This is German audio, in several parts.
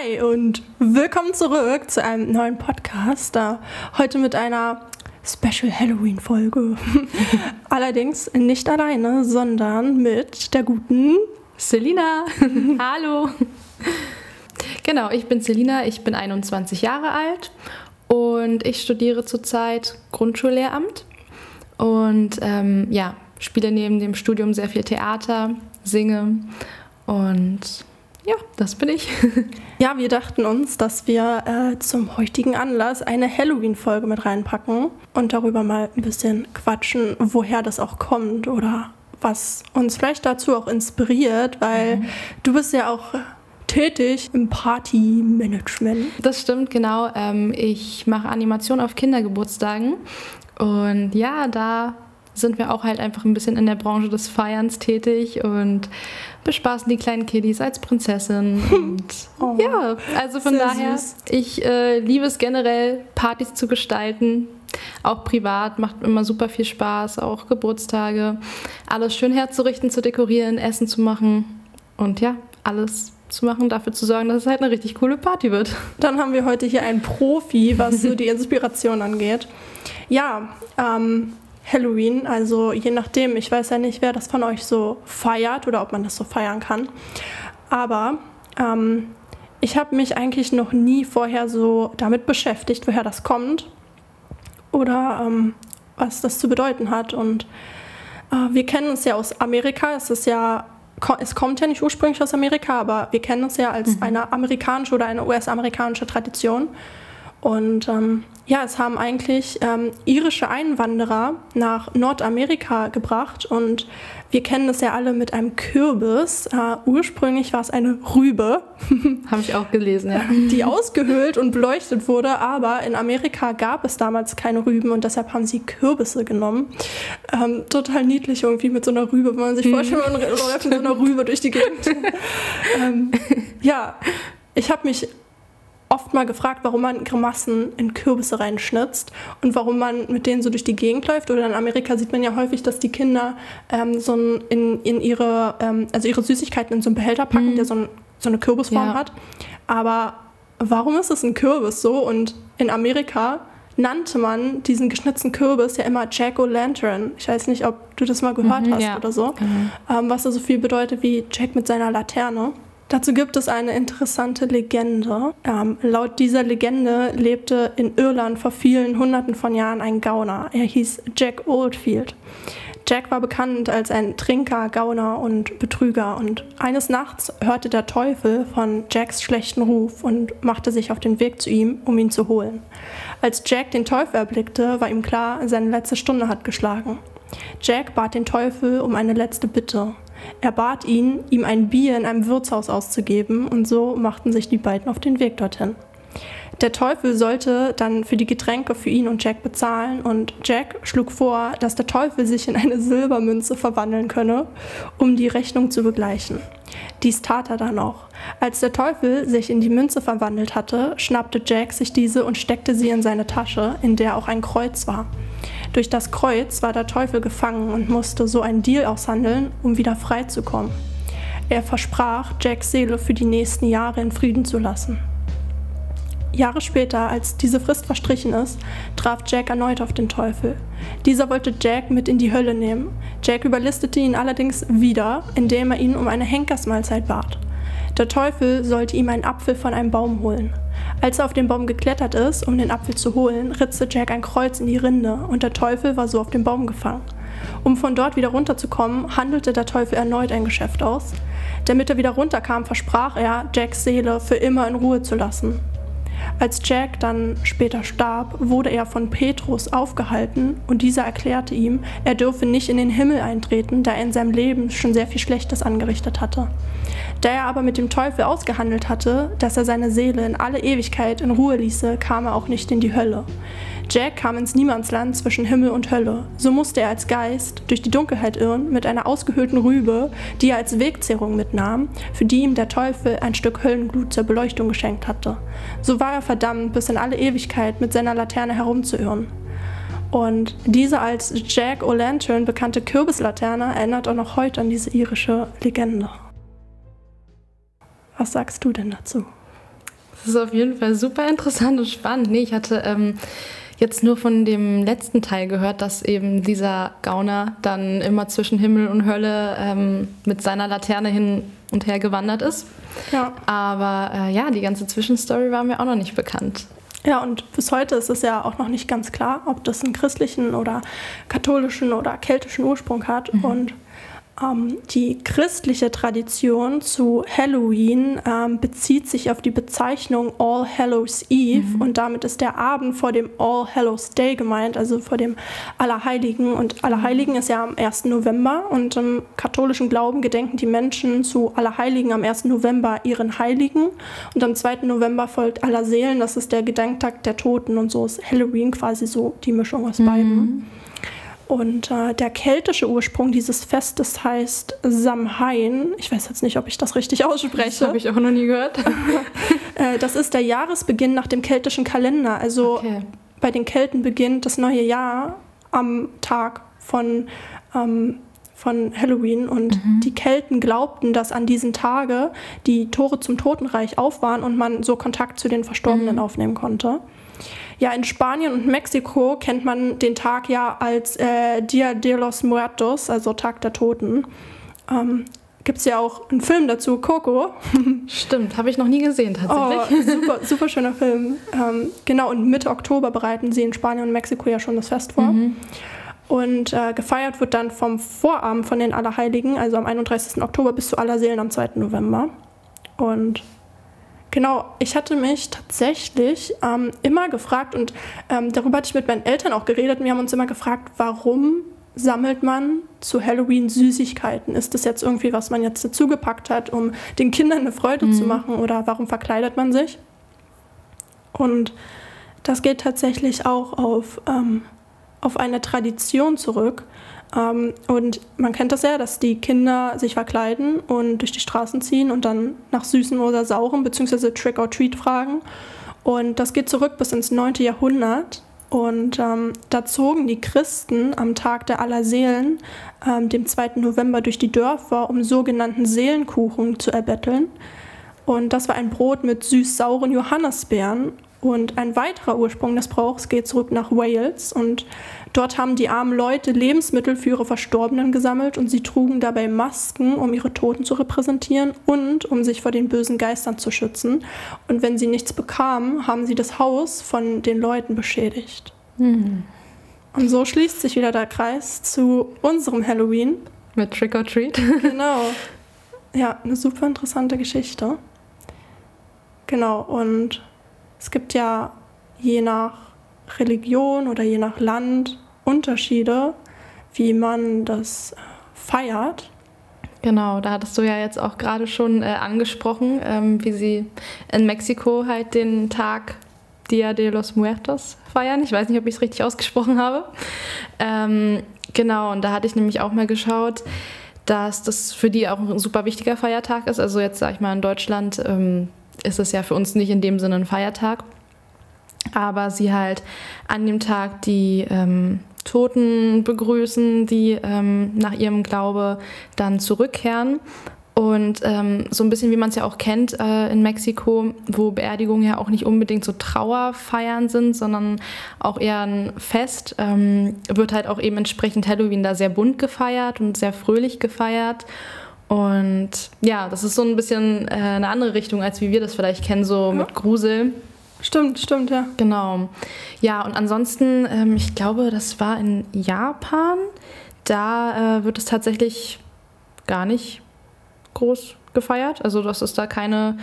Hi und willkommen zurück zu einem neuen Podcast. Heute mit einer Special Halloween Folge. Allerdings nicht alleine, sondern mit der guten Selina. Hallo. Genau, ich bin Selina, ich bin 21 Jahre alt und ich studiere zurzeit Grundschullehramt und ähm, ja, spiele neben dem Studium sehr viel Theater, singe und ja, das bin ich. Ja, wir dachten uns, dass wir äh, zum heutigen Anlass eine Halloween-Folge mit reinpacken und darüber mal ein bisschen quatschen, woher das auch kommt oder was uns vielleicht dazu auch inspiriert, weil mhm. du bist ja auch tätig im Partymanagement. Das stimmt, genau. Ähm, ich mache Animation auf Kindergeburtstagen und ja, da sind wir auch halt einfach ein bisschen in der Branche des Feierns tätig und bespaßen die kleinen Kiddies als Prinzessin. Und oh, ja, also von daher, süß. ich äh, liebe es generell, Partys zu gestalten. Auch privat macht immer super viel Spaß, auch Geburtstage. Alles schön herzurichten, zu dekorieren, Essen zu machen und ja, alles zu machen, dafür zu sorgen, dass es halt eine richtig coole Party wird. Dann haben wir heute hier einen Profi, was so die Inspiration angeht. Ja, ähm, Halloween. Also je nachdem, ich weiß ja nicht, wer das von euch so feiert oder ob man das so feiern kann. Aber ähm, ich habe mich eigentlich noch nie vorher so damit beschäftigt, woher das kommt oder ähm, was das zu bedeuten hat. Und äh, wir kennen es ja aus Amerika. Es ist ja es kommt ja nicht ursprünglich aus Amerika, aber wir kennen es ja als mhm. eine amerikanische oder eine US-amerikanische Tradition. Und ähm, ja, es haben eigentlich ähm, irische Einwanderer nach Nordamerika gebracht und wir kennen das ja alle mit einem Kürbis. Äh, ursprünglich war es eine Rübe. Habe ich auch gelesen, ja. Die ausgehöhlt und beleuchtet wurde, aber in Amerika gab es damals keine Rüben und deshalb haben sie Kürbisse genommen. Ähm, total niedlich irgendwie mit so einer Rübe, wenn man sich mhm. vorstellt, man läuft mit so einer Rübe durch die Gegend. ähm, ja, ich habe mich oft mal gefragt, warum man Grimassen in Kürbisse reinschnitzt und warum man mit denen so durch die Gegend läuft. Oder in Amerika sieht man ja häufig, dass die Kinder ähm, so ein, in, in ihre, ähm, also ihre Süßigkeiten in so einen Behälter packen, mhm. der so, ein, so, eine Kürbisform ja. hat. Aber warum ist es ein Kürbis so? Und in Amerika nannte man diesen geschnitzten Kürbis ja immer Jack-O-Lantern. Ich weiß nicht, ob du das mal gehört mhm, hast ja. oder so. Mhm. Ähm, was so viel bedeutet wie Jack mit seiner Laterne. Dazu gibt es eine interessante Legende. Ähm, laut dieser Legende lebte in Irland vor vielen Hunderten von Jahren ein Gauner. Er hieß Jack Oldfield. Jack war bekannt als ein Trinker, Gauner und Betrüger und eines Nachts hörte der Teufel von Jacks schlechten Ruf und machte sich auf den Weg zu ihm, um ihn zu holen. Als Jack den Teufel erblickte, war ihm klar, seine letzte Stunde hat geschlagen. Jack bat den Teufel um eine letzte Bitte. Er bat ihn, ihm ein Bier in einem Wirtshaus auszugeben, und so machten sich die beiden auf den Weg dorthin. Der Teufel sollte dann für die Getränke für ihn und Jack bezahlen und Jack schlug vor, dass der Teufel sich in eine Silbermünze verwandeln könne, um die Rechnung zu begleichen. Dies tat er dann auch. Als der Teufel sich in die Münze verwandelt hatte, schnappte Jack sich diese und steckte sie in seine Tasche, in der auch ein Kreuz war. Durch das Kreuz war der Teufel gefangen und musste so einen Deal aushandeln, um wieder frei zu kommen. Er versprach, Jacks Seele für die nächsten Jahre in Frieden zu lassen. Jahre später, als diese Frist verstrichen ist, traf Jack erneut auf den Teufel. Dieser wollte Jack mit in die Hölle nehmen. Jack überlistete ihn allerdings wieder, indem er ihn um eine Henkersmahlzeit bat. Der Teufel sollte ihm einen Apfel von einem Baum holen. Als er auf den Baum geklettert ist, um den Apfel zu holen, ritzte Jack ein Kreuz in die Rinde und der Teufel war so auf dem Baum gefangen. Um von dort wieder runterzukommen, handelte der Teufel erneut ein Geschäft aus. Damit er wieder runterkam, versprach er, Jacks Seele für immer in Ruhe zu lassen. Als Jack dann später starb, wurde er von Petrus aufgehalten und dieser erklärte ihm, er dürfe nicht in den Himmel eintreten, da er in seinem Leben schon sehr viel Schlechtes angerichtet hatte. Da er aber mit dem Teufel ausgehandelt hatte, dass er seine Seele in alle Ewigkeit in Ruhe ließe, kam er auch nicht in die Hölle. Jack kam ins Niemandsland zwischen Himmel und Hölle. So musste er als Geist durch die Dunkelheit irren mit einer ausgehöhlten Rübe, die er als Wegzehrung mitnahm, für die ihm der Teufel ein Stück Höllenglut zur Beleuchtung geschenkt hatte. So war er verdammt, bis in alle Ewigkeit mit seiner Laterne herumzuirren. Und diese als Jack O'Lantern bekannte Kürbislaterne erinnert auch noch heute an diese irische Legende. Was sagst du denn dazu? Das ist auf jeden Fall super interessant und spannend. Nee, ich hatte ähm, jetzt nur von dem letzten Teil gehört, dass eben dieser Gauner dann immer zwischen Himmel und Hölle ähm, mit seiner Laterne hin und her gewandert ist. Ja. Aber äh, ja, die ganze Zwischenstory war mir auch noch nicht bekannt. Ja, und bis heute ist es ja auch noch nicht ganz klar, ob das einen christlichen oder katholischen oder keltischen Ursprung hat. Mhm. Und die christliche Tradition zu Halloween ähm, bezieht sich auf die Bezeichnung All Hallows Eve mhm. und damit ist der Abend vor dem All Hallows Day gemeint, also vor dem Allerheiligen. Und Allerheiligen ist ja am 1. November und im katholischen Glauben gedenken die Menschen zu Allerheiligen am 1. November ihren Heiligen und am 2. November folgt Allerseelen, das ist der Gedenktag der Toten und so ist Halloween quasi so die Mischung aus beiden. Mhm. Und äh, der keltische Ursprung dieses Festes heißt Samhain. Ich weiß jetzt nicht, ob ich das richtig ausspreche. Das habe ich auch noch nie gehört. äh, das ist der Jahresbeginn nach dem keltischen Kalender. Also okay. bei den Kelten beginnt das neue Jahr am Tag von, ähm, von Halloween. Und mhm. die Kelten glaubten, dass an diesen Tage die Tore zum Totenreich auf waren und man so Kontakt zu den Verstorbenen mhm. aufnehmen konnte. Ja, in Spanien und Mexiko kennt man den Tag ja als äh, Dia de los Muertos, also Tag der Toten. Ähm, Gibt es ja auch einen Film dazu, Coco. Stimmt, habe ich noch nie gesehen tatsächlich. Oh, super, super schöner Film. Ähm, genau, und Mitte Oktober bereiten sie in Spanien und Mexiko ja schon das Fest vor. Mhm. Und äh, gefeiert wird dann vom Vorabend von den Allerheiligen, also am 31. Oktober bis zu Allerseelen am 2. November. Und Genau, ich hatte mich tatsächlich ähm, immer gefragt und ähm, darüber hatte ich mit meinen Eltern auch geredet. Wir haben uns immer gefragt, warum sammelt man zu Halloween Süßigkeiten? Ist das jetzt irgendwie, was man jetzt dazugepackt hat, um den Kindern eine Freude mhm. zu machen oder warum verkleidet man sich? Und das geht tatsächlich auch auf, ähm, auf eine Tradition zurück. Ähm, und man kennt das ja, dass die Kinder sich verkleiden und durch die Straßen ziehen und dann nach Süßen oder Sauren bzw. Trick or Treat fragen. Und das geht zurück bis ins 9. Jahrhundert. Und ähm, da zogen die Christen am Tag der Allerseelen, ähm, dem 2. November, durch die Dörfer, um sogenannten Seelenkuchen zu erbetteln. Und das war ein Brot mit süß-sauren Johannisbeeren. Und ein weiterer Ursprung des Brauchs geht zurück nach Wales. Und Dort haben die armen Leute Lebensmittel für ihre Verstorbenen gesammelt und sie trugen dabei Masken, um ihre Toten zu repräsentieren und um sich vor den bösen Geistern zu schützen. Und wenn sie nichts bekamen, haben sie das Haus von den Leuten beschädigt. Mhm. Und so schließt sich wieder der Kreis zu unserem Halloween. Mit Trick or Treat. genau. Ja, eine super interessante Geschichte. Genau, und es gibt ja je nach Religion oder je nach Land Unterschiede, wie man das äh, feiert. Genau, da hattest du ja jetzt auch gerade schon äh, angesprochen, ähm, wie sie in Mexiko halt den Tag Dia de los Muertos feiern. Ich weiß nicht, ob ich es richtig ausgesprochen habe. Ähm, genau, und da hatte ich nämlich auch mal geschaut, dass das für die auch ein super wichtiger Feiertag ist. Also jetzt sage ich mal, in Deutschland ähm, ist es ja für uns nicht in dem Sinne ein Feiertag aber sie halt an dem Tag die ähm, Toten begrüßen, die ähm, nach ihrem Glaube dann zurückkehren. Und ähm, so ein bisschen wie man es ja auch kennt äh, in Mexiko, wo Beerdigungen ja auch nicht unbedingt so Trauerfeiern sind, sondern auch eher ein Fest, ähm, wird halt auch eben entsprechend Halloween da sehr bunt gefeiert und sehr fröhlich gefeiert. Und ja, das ist so ein bisschen äh, eine andere Richtung, als wie wir das vielleicht kennen, so ja. mit Grusel. Stimmt, stimmt, ja. Genau. Ja, und ansonsten, ähm, ich glaube, das war in Japan. Da äh, wird es tatsächlich gar nicht groß gefeiert. Also das ist da keine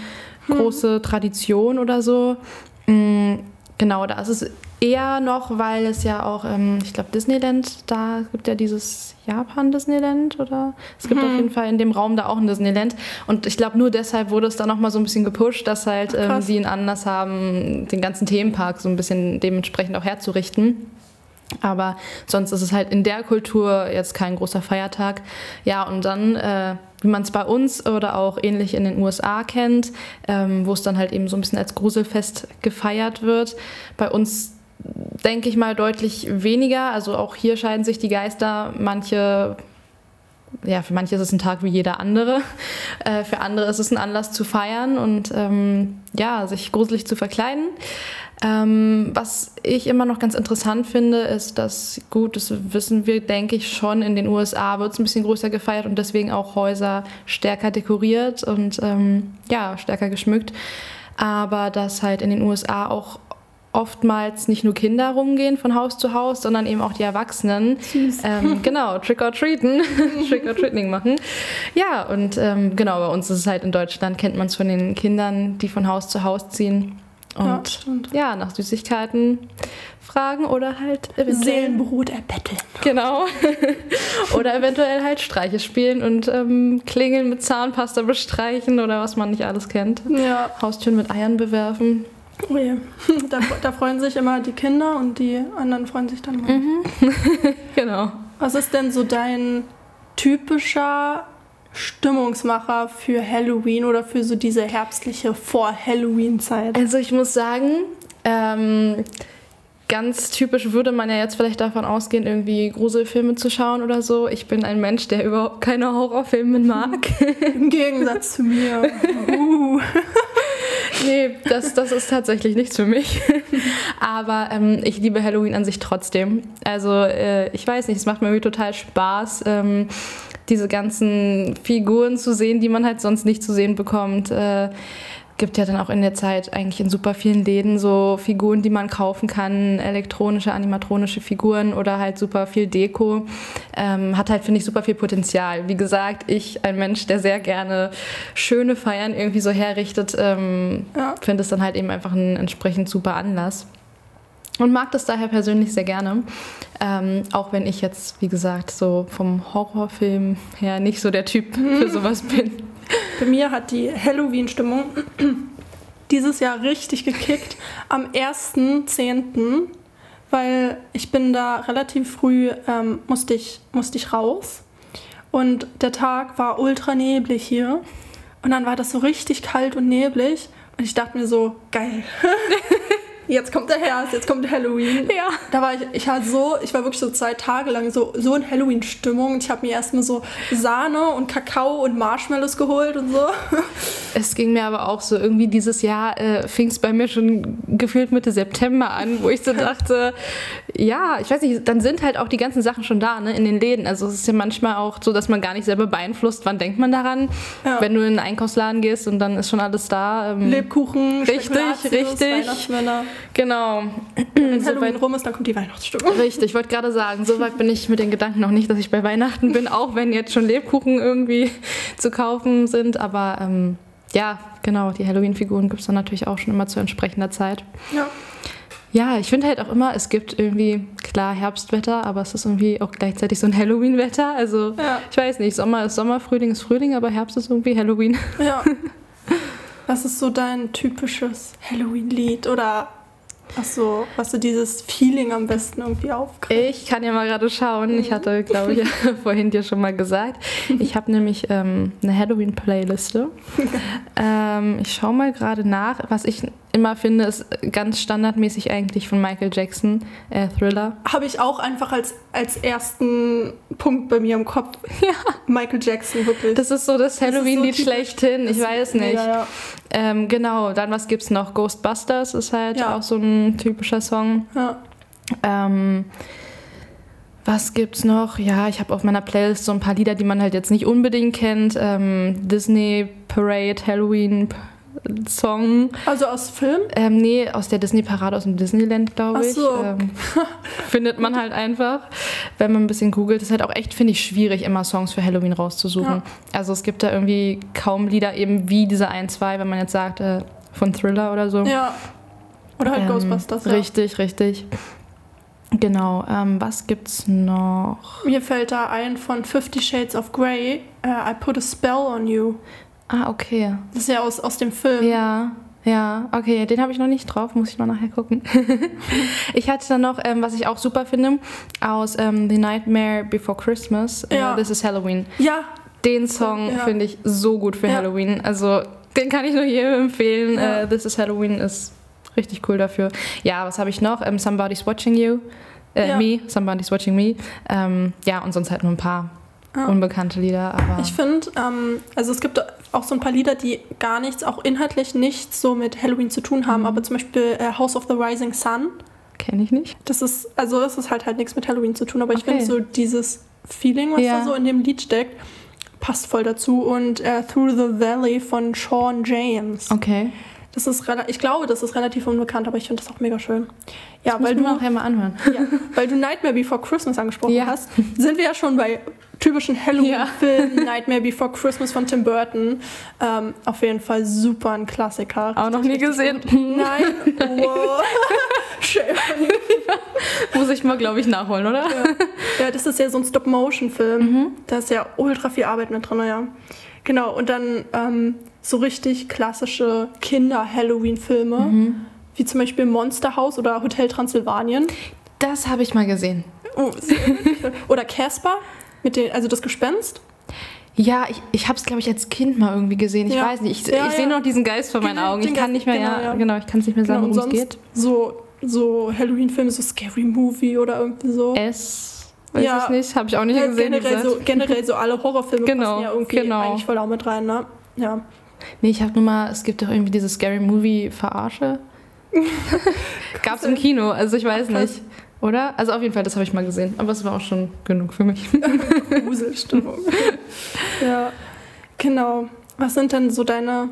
hm. große Tradition oder so. Mhm, genau, da ist es eher noch, weil es ja auch, ähm, ich glaube, Disneyland, da gibt ja dieses Japan-Disneyland oder es gibt hm. auf jeden Fall in dem Raum da auch ein Disneyland. Und ich glaube, nur deshalb wurde es da nochmal so ein bisschen gepusht, dass halt ähm, sie einen Anlass haben, den ganzen Themenpark so ein bisschen dementsprechend auch herzurichten. Aber sonst ist es halt in der Kultur jetzt kein großer Feiertag. Ja, und dann, äh, wie man es bei uns oder auch ähnlich in den USA kennt, ähm, wo es dann halt eben so ein bisschen als Gruselfest gefeiert wird. Bei uns denke ich mal, deutlich weniger. Also auch hier scheiden sich die Geister. Manche ja, für manche ist es ein Tag wie jeder andere. Äh, für andere ist es ein Anlass zu feiern und ähm, ja, sich gruselig zu verkleiden. Ähm, was ich immer noch ganz interessant finde, ist, dass, gut, das wissen wir, denke ich, schon, in den USA wird es ein bisschen größer gefeiert und deswegen auch Häuser stärker dekoriert und ähm, ja, stärker geschmückt. Aber dass halt in den USA auch oftmals nicht nur Kinder rumgehen von Haus zu Haus, sondern eben auch die Erwachsenen. Ähm, genau, Trick or Treaten, Trick or Treating machen. Ja, und ähm, genau, bei uns ist es halt in Deutschland, kennt man es von den Kindern, die von Haus zu Haus ziehen. Und ja, ja, nach Süßigkeiten fragen oder halt Seelenbrot erbetteln. Genau. oder eventuell halt Streiche spielen und ähm, Klingeln mit Zahnpasta bestreichen oder was man nicht alles kennt. Ja. Haustüren mit Eiern bewerfen. Oh je. Da, da, freuen sich immer die Kinder und die anderen freuen sich dann mal. Mhm. genau. Was ist denn so dein typischer Stimmungsmacher für Halloween oder für so diese herbstliche Vor-Halloween-Zeit? Also ich muss sagen, ähm, ganz typisch würde man ja jetzt vielleicht davon ausgehen, irgendwie Gruselfilme zu schauen oder so. Ich bin ein Mensch, der überhaupt keine Horrorfilme mag. Im Gegensatz zu mir. Uh. Nee, das, das ist tatsächlich nichts für mich. Aber ähm, ich liebe Halloween an sich trotzdem. Also äh, ich weiß nicht, es macht mir total Spaß. Ähm, diese ganzen Figuren zu sehen, die man halt sonst nicht zu sehen bekommt. Äh, gibt ja dann auch in der Zeit eigentlich in super vielen Läden so Figuren, die man kaufen kann, elektronische, animatronische Figuren oder halt super viel Deko. Ähm, hat halt, finde ich, super viel Potenzial. Wie gesagt, ich, ein Mensch, der sehr gerne schöne Feiern irgendwie so herrichtet, ähm, ja. finde es dann halt eben einfach ein entsprechend super Anlass. Und mag das daher persönlich sehr gerne. Ähm, auch wenn ich jetzt, wie gesagt, so vom Horrorfilm her nicht so der Typ für sowas bin. Bei mir hat die Halloween-Stimmung dieses Jahr richtig gekickt am 1.10., weil ich bin da relativ früh, ähm, musste, ich, musste ich raus. Und der Tag war ultra neblig hier. Und dann war das so richtig kalt und neblig. Und ich dachte mir so, geil. jetzt kommt der Herbst, jetzt kommt Halloween. Ja. Da war ich, ich war so, ich war wirklich so zwei Tage lang so, so in Halloween-Stimmung. Ich habe mir erstmal so Sahne und Kakao und Marshmallows geholt und so. Es ging mir aber auch so, irgendwie dieses Jahr äh, fing es bei mir schon gefühlt Mitte September an, wo ich so dachte, ja, ich weiß nicht, dann sind halt auch die ganzen Sachen schon da, ne, in den Läden. Also es ist ja manchmal auch so, dass man gar nicht selber beeinflusst, wann denkt man daran, ja. wenn du in einen Einkaufsladen gehst und dann ist schon alles da. Ähm, Lebkuchen, richtig, richtig. Genau. Wenn Halloween so rum ist, dann kommt die Weihnachtsstimmung. Richtig, ich wollte gerade sagen, so weit bin ich mit den Gedanken noch nicht, dass ich bei Weihnachten bin, auch wenn jetzt schon Lebkuchen irgendwie zu kaufen sind. Aber ähm, ja, genau, die Halloween-Figuren gibt es dann natürlich auch schon immer zu entsprechender Zeit. Ja. Ja, ich finde halt auch immer, es gibt irgendwie, klar, Herbstwetter, aber es ist irgendwie auch gleichzeitig so ein Halloween-Wetter. Also, ja. ich weiß nicht, Sommer ist Sommer, Frühling ist Frühling, aber Herbst ist irgendwie Halloween. Ja. Was ist so dein typisches Halloween-Lied oder was so, was so dieses Feeling am besten irgendwie aufgreift? Ich kann ja mal gerade schauen. Ich hatte, glaube ich, vorhin dir schon mal gesagt. Ich habe nämlich ähm, eine Halloween-Playliste. ähm, ich schaue mal gerade nach. Was ich immer finde, ist ganz standardmäßig eigentlich von Michael Jackson, äh, Thriller. Habe ich auch einfach als, als ersten Punkt bei mir im Kopf. Ja. Michael Jackson, wirklich. Das ist so das Halloween-Lied so schlechthin. Ich weiß nicht. Ja, ja. Ähm, genau, dann was gibt's noch? Ghostbusters ist halt auch so ein typischer Song. Ja. Ähm, was gibt's noch? Ja, ich habe auf meiner Playlist so ein paar Lieder, die man halt jetzt nicht unbedingt kennt. Ähm, Disney Parade, Halloween Song. Also aus Film? Ähm, nee, aus der Disney-Parade aus dem Disneyland, glaube ich. Ach so. Ähm, findet man halt einfach, wenn man ein bisschen googelt. Das ist halt auch echt, finde ich, schwierig, immer Songs für Halloween rauszusuchen. Ja. Also es gibt da irgendwie kaum Lieder eben wie diese ein, zwei, wenn man jetzt sagt, äh, von Thriller oder so. Ja. Oder halt ähm, Ghostbusters. Ja. Richtig, richtig. Genau, ähm, was gibt's noch? Mir fällt da ein von Fifty Shades of Grey, uh, I Put a Spell on You. Ah, okay. Das ist ja aus, aus dem Film. Ja, ja, okay, den habe ich noch nicht drauf, muss ich mal nachher gucken. ich hatte dann noch, ähm, was ich auch super finde, aus ähm, The Nightmare Before Christmas, äh, ja. This is Halloween. Ja. Den Song ja. finde ich so gut für ja. Halloween. Also den kann ich nur jedem empfehlen. Äh, This is Halloween ist richtig cool dafür. Ja, was habe ich noch? Ähm, Somebody's Watching You. Äh, Me, Somebody's Watching Me. Ähm, ja, und sonst halt nur ein paar ja. unbekannte Lieder. Aber ich finde, ähm, also es gibt auch so ein paar Lieder, die gar nichts, auch inhaltlich nichts so mit Halloween zu tun haben, mhm. aber zum Beispiel äh, House of the Rising Sun. Kenne ich nicht. Das ist, also es ist halt halt nichts mit Halloween zu tun, aber okay. ich finde so dieses Feeling, was ja. da so in dem Lied steckt, passt voll dazu. Und äh, Through the Valley von Sean James. Okay. Das ist ich glaube, das ist relativ unbekannt, aber ich finde das auch mega schön. Ja, das weil du nachher mal anhören. Ja, weil du Nightmare Before Christmas angesprochen ja. hast, sind wir ja schon bei typischen Halloween-Filmen. Ja. Nightmare Before Christmas von Tim Burton. Ähm, auf jeden Fall super ein Klassiker. Auch noch nie gesehen. Nein. Wow. Muss ich mal, glaube ich, nachholen, oder? Ja. ja. das ist ja so ein Stop-Motion-Film. Mhm. Da ist ja ultra viel Arbeit mit drin, ja. Genau, und dann ähm, so richtig klassische Kinder-Halloween-Filme, mhm. wie zum Beispiel Monster House oder Hotel Transsilvanien. Das habe ich mal gesehen. Oh, oder Casper, mit den, also das Gespenst. Ja, ich, ich habe es, glaube ich, als Kind mal irgendwie gesehen. Ich ja. weiß nicht. Ich, ja, ich sehe noch diesen Geist vor meinen Augen. Ich kann nicht mehr, genau, ja, genau, ich kann es nicht mehr sagen, genau, worum es geht. So, so Halloween-Filme, so Scary Movie oder irgendwie so. S. Weiß ja, ich nicht, habe ich auch nicht gesehen. Generell so, generell so alle Horrorfilme genau, passen ja irgendwie genau. eigentlich voll auch mit rein, ne? Ja. Nee, ich habe nur mal, es gibt doch irgendwie diese Scary Movie Verarsche. Gab es im Kino, also ich weiß Ach, nicht. Oder? Also auf jeden Fall, das habe ich mal gesehen. Aber es war auch schon genug für mich. Gruselstimmung. ja, genau. Was sind denn so deine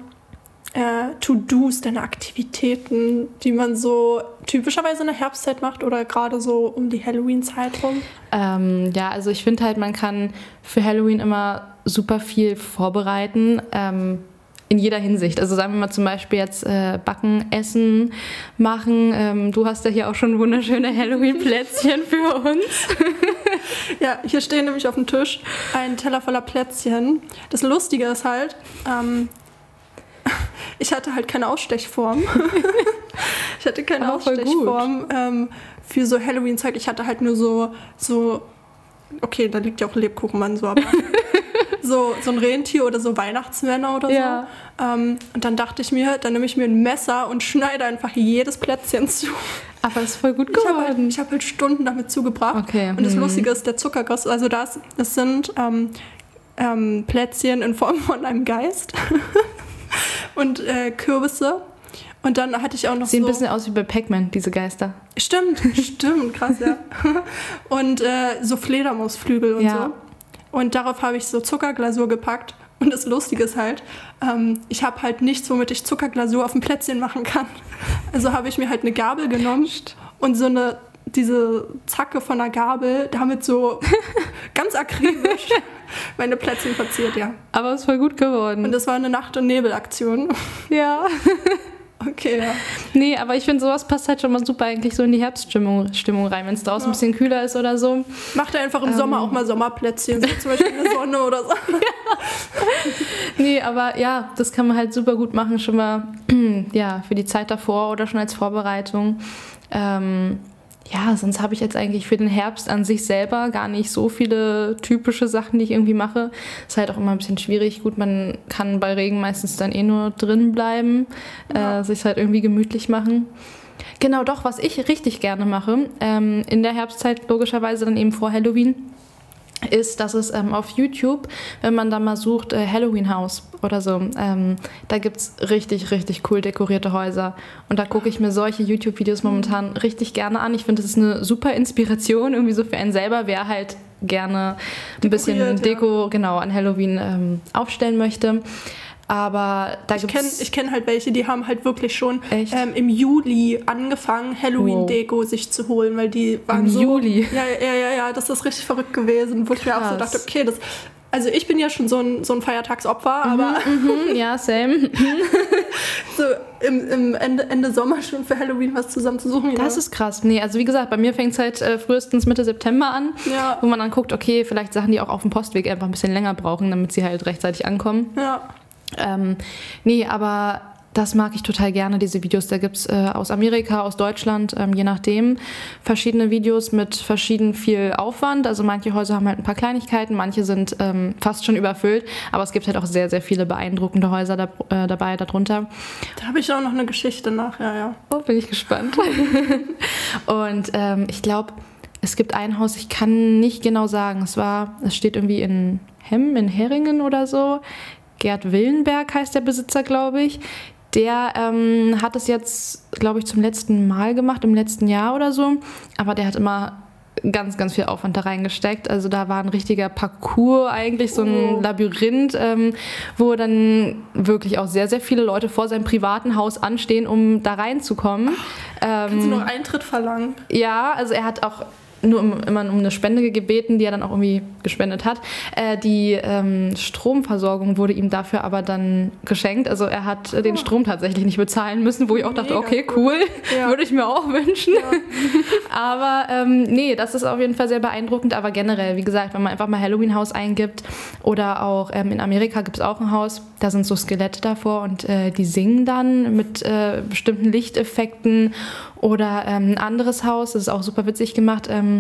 äh, To-Dos, deine Aktivitäten, die man so typischerweise in der Herbstzeit macht oder gerade so um die Halloween-Zeit rum? Ähm, ja, also ich finde halt, man kann für Halloween immer super viel vorbereiten. Ähm, in jeder Hinsicht. Also sagen wir mal zum Beispiel jetzt äh, Backen, Essen, Machen. Ähm, du hast ja hier auch schon wunderschöne Halloween-Plätzchen für uns. ja, hier stehen nämlich auf dem Tisch ein Teller voller Plätzchen. Das Lustige ist halt, ähm, ich hatte halt keine Ausstechform. ich hatte keine oh, Ausstechform ähm, für so Halloween-Zeug. Ich hatte halt nur so, so okay, da liegt ja auch Lebkuchenmann so, aber so, so ein Rentier oder so Weihnachtsmänner oder ja. so. Ähm, und dann dachte ich mir, dann nehme ich mir ein Messer und schneide einfach jedes Plätzchen zu. Aber es ist voll gut geworden. Ich habe halt, hab halt, Stunden damit zugebracht. Okay. Und das hm. Lustige ist, der Zuckerguss, also das, das sind ähm, ähm, Plätzchen in Form von einem Geist und äh, Kürbisse und dann hatte ich auch noch Sehen so... ein bisschen aus wie bei Pac-Man, diese Geister. Stimmt, stimmt, krass, ja. Und äh, so Fledermausflügel und ja. so. Und darauf habe ich so Zuckerglasur gepackt. Und das Lustige ist halt, ähm, ich habe halt nichts, womit ich Zuckerglasur auf ein Plätzchen machen kann. Also habe ich mir halt eine Gabel genommen und so eine diese Zacke von der Gabel damit so ganz akribisch meine Plätzchen verziert, ja. Aber es war gut geworden. Und das war eine Nacht- und Nebelaktion. Ja. Okay, ja. Nee, aber ich finde, sowas passt halt schon mal super eigentlich so in die Herbststimmung Stimmung rein, wenn es draußen ja. ein bisschen kühler ist oder so. Macht einfach im ähm. Sommer auch mal Sommerplätzchen, so zum Beispiel in der Sonne oder so. Ja. nee, aber ja, das kann man halt super gut machen, schon mal ja, für die Zeit davor oder schon als Vorbereitung. Ähm, ja, sonst habe ich jetzt eigentlich für den Herbst an sich selber gar nicht so viele typische Sachen, die ich irgendwie mache. Ist halt auch immer ein bisschen schwierig. Gut, man kann bei Regen meistens dann eh nur drin bleiben, ja. äh, sich halt irgendwie gemütlich machen. Genau, doch, was ich richtig gerne mache, ähm, in der Herbstzeit logischerweise dann eben vor Halloween, ist, dass es ähm, auf YouTube, wenn man da mal sucht, äh, Halloween House oder so, ähm, da gibt es richtig, richtig cool dekorierte Häuser. Und da gucke ich mir solche YouTube-Videos momentan richtig gerne an. Ich finde, das ist eine super Inspiration irgendwie so für einen selber, wer halt gerne ein bisschen Deko ja. genau an Halloween ähm, aufstellen möchte. Aber da ich kenne kenn halt welche, die haben halt wirklich schon ähm, im Juli angefangen, Halloween-Deko wow. sich zu holen, weil die waren Im so. Juli? Ja, ja, ja, ja, das ist richtig verrückt gewesen, wo Krass. ich mir auch so dachte, okay, das. Also ich bin ja schon so ein, so ein Feiertagsopfer, mhm, aber. Mhm, ja, same. so im, im Ende, Ende Sommer schon für Halloween was zusammenzusuchen. Ja. Das ist krass. Nee, also wie gesagt, bei mir fängt es halt äh, frühestens Mitte September an, ja. wo man dann guckt, okay, vielleicht Sachen, die auch auf dem Postweg einfach ein bisschen länger brauchen, damit sie halt rechtzeitig ankommen. Ja. Ähm, nee, aber das mag ich total gerne, diese Videos. Da gibt es äh, aus Amerika, aus Deutschland, ähm, je nachdem, verschiedene Videos mit verschieden viel Aufwand. Also manche Häuser haben halt ein paar Kleinigkeiten, manche sind ähm, fast schon überfüllt, aber es gibt halt auch sehr, sehr viele beeindruckende Häuser da, äh, dabei, darunter. Da habe ich auch noch eine Geschichte nach, ja, ja. Oh, bin ich gespannt. Und ähm, ich glaube, es gibt ein Haus, ich kann nicht genau sagen. Es war, es steht irgendwie in Hemm, in Heringen oder so. Gerd Willenberg heißt der Besitzer, glaube ich. Der ähm, hat es jetzt, glaube ich, zum letzten Mal gemacht, im letzten Jahr oder so. Aber der hat immer ganz, ganz viel Aufwand da reingesteckt. Also da war ein richtiger Parcours eigentlich, so ein oh. Labyrinth, ähm, wo dann wirklich auch sehr, sehr viele Leute vor seinem privaten Haus anstehen, um da reinzukommen. Ach, kannst du noch Eintritt verlangen? Ja, also er hat auch nur um, immer um eine Spende gebeten, die er dann auch irgendwie gespendet hat. Äh, die ähm, Stromversorgung wurde ihm dafür aber dann geschenkt. Also er hat oh. den Strom tatsächlich nicht bezahlen müssen, wo ich auch dachte, Mega okay, cool, ja. würde ich mir auch wünschen. Ja. aber ähm, nee, das ist auf jeden Fall sehr beeindruckend. Aber generell, wie gesagt, wenn man einfach mal Halloween-Haus eingibt oder auch ähm, in Amerika gibt es auch ein Haus, da sind so Skelette davor und äh, die singen dann mit äh, bestimmten Lichteffekten oder ähm, ein anderes Haus, das ist auch super witzig gemacht. Ähm,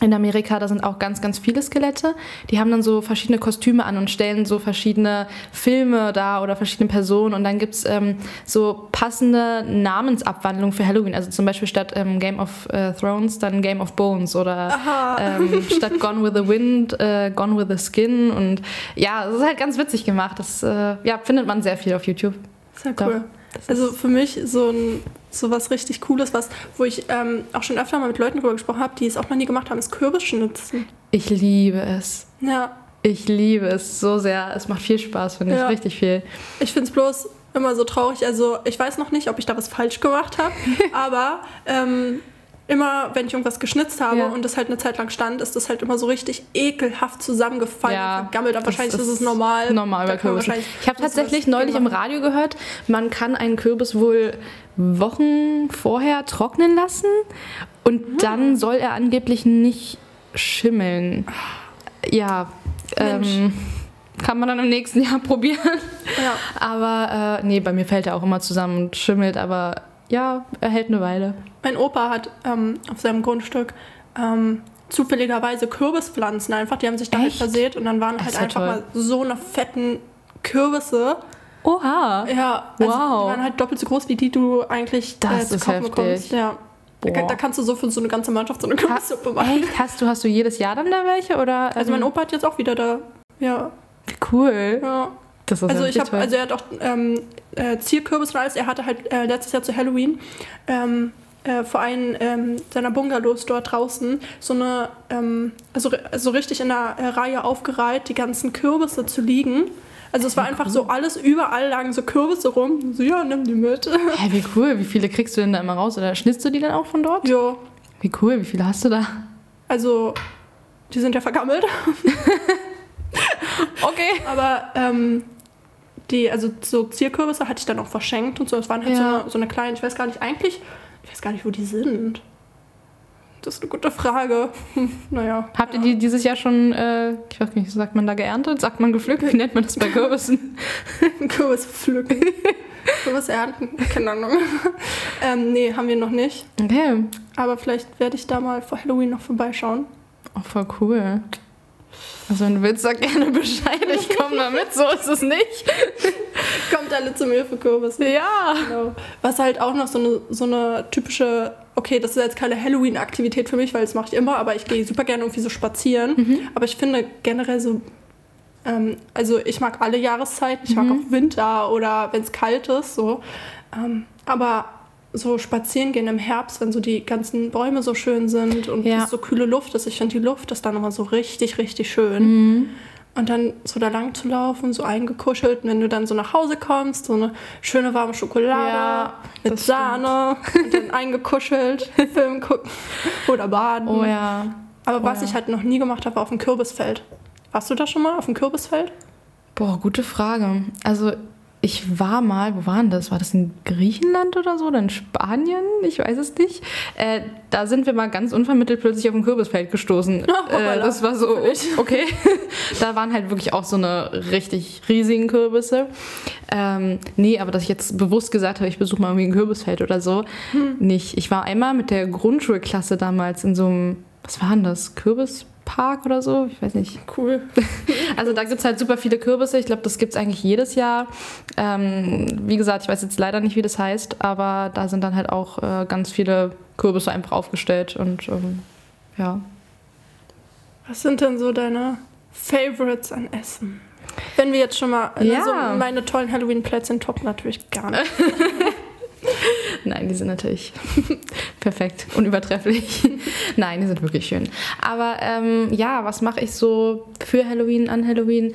in Amerika, da sind auch ganz, ganz viele Skelette. Die haben dann so verschiedene Kostüme an und stellen so verschiedene Filme da oder verschiedene Personen. Und dann gibt es ähm, so passende Namensabwandlungen für Halloween. Also zum Beispiel statt ähm, Game of äh, Thrones dann Game of Bones oder ähm, statt Gone with the Wind, äh, Gone with the Skin. Und ja, das ist halt ganz witzig gemacht. Das äh, ja, findet man sehr viel auf YouTube. Sehr cool. Doch. Also für mich so ein so was richtig Cooles, was, wo ich ähm, auch schon öfter mal mit Leuten drüber gesprochen habe, die es auch noch nie gemacht haben, ist Kürbisschnitzen. Ich liebe es. Ja. Ich liebe es so sehr. Es macht viel Spaß, finde ja. ich. Richtig viel. Ich finde es bloß immer so traurig. Also ich weiß noch nicht, ob ich da was falsch gemacht habe, aber ähm, immer, wenn ich irgendwas geschnitzt habe ja. und das halt eine Zeit lang stand, ist das halt immer so richtig ekelhaft zusammengefallen ja, und vergammelt. Aber wahrscheinlich ist, ist es normal. Normal bei Kürbissen. Ich habe tatsächlich neulich im Radio gehört, man kann einen Kürbis wohl Wochen vorher trocknen lassen und mhm. dann soll er angeblich nicht schimmeln. Ja, ähm, kann man dann im nächsten Jahr probieren. Ja. Aber äh, nee, bei mir fällt er auch immer zusammen und schimmelt, aber ja, er hält eine Weile. Mein Opa hat ähm, auf seinem Grundstück ähm, zufälligerweise Kürbispflanzen einfach, die haben sich da halt versät und dann waren halt einfach toll. mal so eine fetten Kürbisse. Oha. Ja, also wow. die waren halt doppelt so groß, wie die du eigentlich das äh, zu kaufen heftig. bekommst. Ja. Da, da, kannst du so für so eine ganze Mannschaft so eine Kürbissuppe machen. Echt? Hast du, hast du jedes Jahr dann da welche? Oder, also mein ähm, Opa hat jetzt auch wieder da. Ja. Cool. Ja. Das ist also ich habe, also er hat auch ähm, äh, Zierkürbis und alles. Er hatte halt äh, letztes Jahr zu Halloween ähm, äh, vor einem ähm, seiner Bungalows dort draußen so eine, ähm, also, also richtig in der äh, Reihe aufgereiht, die ganzen Kürbisse zu liegen. Also es war einfach so alles, überall lagen so Kürbisse rum. So, ja, nimm die mit. Hä, wie cool. Wie viele kriegst du denn da immer raus? Oder schnitzt du die dann auch von dort? Ja. Wie cool. Wie viele hast du da? Also, die sind ja vergammelt. okay. Aber ähm, die, also so Zierkürbisse hatte ich dann auch verschenkt und so. Es waren halt ja. so, eine, so eine kleine, ich weiß gar nicht, eigentlich, ich weiß gar nicht, wo die sind. Das ist eine gute Frage. naja. Habt ihr die dieses Jahr schon, äh, ich weiß nicht, sagt man da geerntet? Sagt man gepflückt? Wie nennt man das bei Kürbissen? Kürbis pflücken. Kürbis ernten? Keine Ahnung. ähm, nee, haben wir noch nicht. Okay. Aber vielleicht werde ich da mal vor Halloween noch vorbeischauen. Oh, voll cool. Also wenn du willst, sag gerne Bescheid, ich komme da mit, so ist es nicht. Kommt alle zu mir für Kürbis. Ja. Genau. Was halt auch noch so eine, so eine typische, okay, das ist jetzt keine Halloween-Aktivität für mich, weil das mache ich immer, aber ich gehe super gerne irgendwie so spazieren. Mhm. Aber ich finde generell so, ähm, also ich mag alle Jahreszeiten, ich mhm. mag auch Winter oder wenn es kalt ist, so. Ähm, aber so spazieren gehen im Herbst, wenn so die ganzen Bäume so schön sind und ja. so kühle Luft ist. Ich finde die Luft ist dann immer so richtig, richtig schön. Mhm. Und dann so da lang zu laufen, so eingekuschelt. Und wenn du dann so nach Hause kommst, so eine schöne warme Schokolade ja, mit Sahne und dann eingekuschelt, Film gucken oder baden. Oh ja. Aber oh was ja. ich halt noch nie gemacht habe, war auf dem Kürbisfeld. Warst du da schon mal auf dem Kürbisfeld? Boah, gute Frage. Also ich war mal, wo war denn das? War das in Griechenland oder so? Oder in Spanien? Ich weiß es nicht. Äh, da sind wir mal ganz unvermittelt plötzlich auf ein Kürbisfeld gestoßen. Oh, äh, das war so, okay. da waren halt wirklich auch so eine richtig riesigen Kürbisse. Ähm, nee, aber dass ich jetzt bewusst gesagt habe, ich besuche mal irgendwie ein Kürbisfeld oder so, hm. nicht. Ich war einmal mit der Grundschulklasse damals in so einem, was war denn das? Kürbis? Park oder so. Ich weiß nicht. Cool. Also da gibt es halt super viele Kürbisse. Ich glaube, das gibt es eigentlich jedes Jahr. Ähm, wie gesagt, ich weiß jetzt leider nicht, wie das heißt, aber da sind dann halt auch äh, ganz viele Kürbisse einfach aufgestellt und ähm, ja. Was sind denn so deine Favorites an Essen? Wenn wir jetzt schon mal, Ja. also meine tollen Halloween-Plätzchen toppen natürlich gar nicht. Nein, die sind natürlich perfekt, unübertrefflich. Nein, die sind wirklich schön. Aber ähm, ja, was mache ich so für Halloween, an Halloween?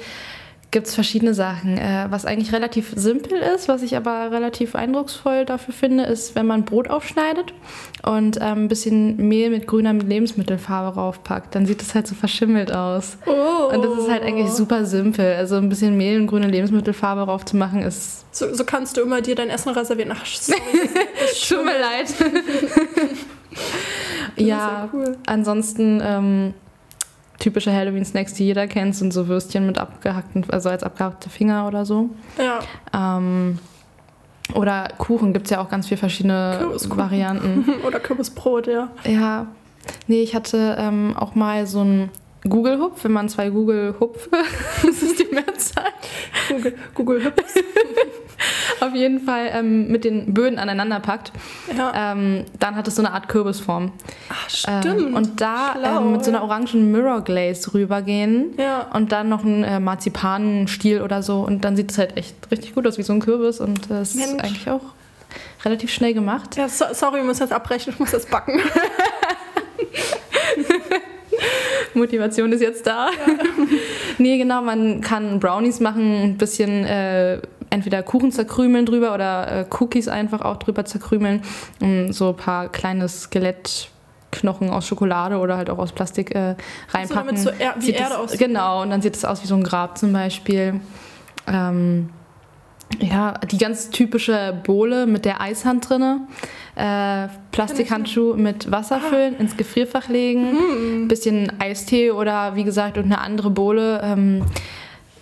Gibt es verschiedene Sachen. Äh, was eigentlich relativ simpel ist, was ich aber relativ eindrucksvoll dafür finde, ist, wenn man Brot aufschneidet und ähm, ein bisschen Mehl mit grüner Lebensmittelfarbe raufpackt. Dann sieht es halt so verschimmelt aus. Oh. Und das ist halt eigentlich super simpel. Also ein bisschen Mehl und grüne Lebensmittelfarbe raufzumachen ist. So, so kannst du immer dir dein Essen reservieren. Ach, sorry, das Tut mir leid. ja, cool. ansonsten ähm, typische Halloween-Snacks, die jeder kennt, sind so Würstchen mit abgehackten, also als abgehackte Finger oder so. Ja, Ähm, oder Kuchen gibt es ja auch ganz viele verschiedene. Varianten. oder Kürbisbrot, ja. Ja, nee, ich hatte ähm, auch mal so ein Google-Hupf, wenn man zwei Google-Hupfe, das ist die Mehrzahl, Google, Google. auf jeden Fall ähm, mit den Böden aneinander packt, Ja. ähm, dann hat es so eine Art Kürbisform. Ach, Ähm, stimmt. und da ähm, mit so einer ja. orangen Mirror Glaze rübergehen Ja. und dann noch ein äh, Marzipanstiel oder so und dann sieht es halt echt richtig gut aus wie so ein Kürbis und äh, es ist Mensch. eigentlich auch relativ schnell gemacht. Ja, so, sorry, ich muss jetzt abbrechen, ich muss das backen. Motivation ist jetzt da. nee, genau, man kann Brownies machen, ein bisschen äh, entweder Kuchen zerkrümeln drüber oder äh, Cookies einfach auch drüber zerkrümeln und so ein paar kleine Skelettknochen aus Schokolade oder halt auch aus Plastik äh, reinpacken. damit so er- wie Sieht Erde aussieht. Genau, und dann sieht es aus wie so ein Grab zum Beispiel. Ähm, ja, die ganz typische Bohle mit der Eishand drinne. Äh, Plastikhandschuh mit Wasser füllen, ins Gefrierfach legen, ein bisschen Eistee oder wie gesagt irgendeine andere Bohle ähm,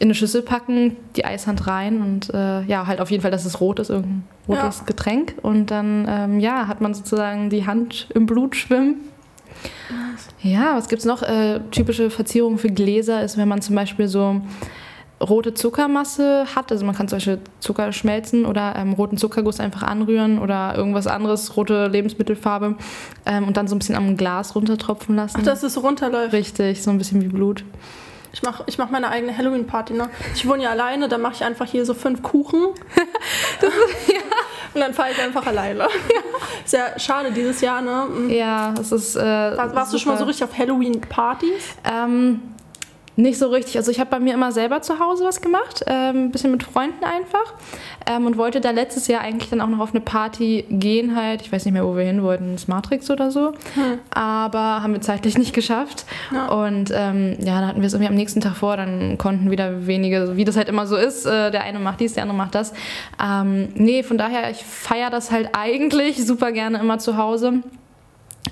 in eine Schüssel packen, die Eishand rein und äh, ja, halt auf jeden Fall, dass es rot ist, irgendein rotes Ja. Getränk. Und dann ähm, ja, hat man sozusagen die Hand im Blut schwimmen. Ja, was gibt's noch? Äh, typische Verzierung für Gläser ist, wenn man zum Beispiel so rote Zuckermasse hat, also man kann zum Beispiel Zucker schmelzen oder ähm, roten Zuckerguss einfach anrühren oder irgendwas anderes, rote Lebensmittelfarbe ähm, und dann so ein bisschen am Glas runtertropfen lassen. Ach, dass es runterläuft. Richtig, so ein bisschen wie Blut. Ich mache ich mach meine eigene Halloween-Party, ne? Ich wohne ja alleine, dann mache ich einfach hier so fünf Kuchen. Und dann fahre ich einfach alleine. Sehr schade dieses Jahr, ne? Ja, es ist. Äh, War, warst du schon mal so richtig auf Halloween-Partys? Ähm, nicht so richtig. Also ich habe bei mir immer selber zu Hause was gemacht, ähm, ein bisschen mit Freunden einfach ähm, und wollte da letztes Jahr eigentlich dann auch noch auf eine Party gehen halt. Ich weiß nicht mehr, wo wir hin wollten, ins Matrix oder so. Aber haben wir zeitlich nicht geschafft. Ja. Und ähm, ja, dann hatten wir es irgendwie am nächsten Tag vor, dann konnten wieder wenige, wie das halt immer so ist, äh, der eine macht dies, der andere macht das. Ähm, nee, von daher, ich feiere das halt eigentlich super gerne immer zu Hause.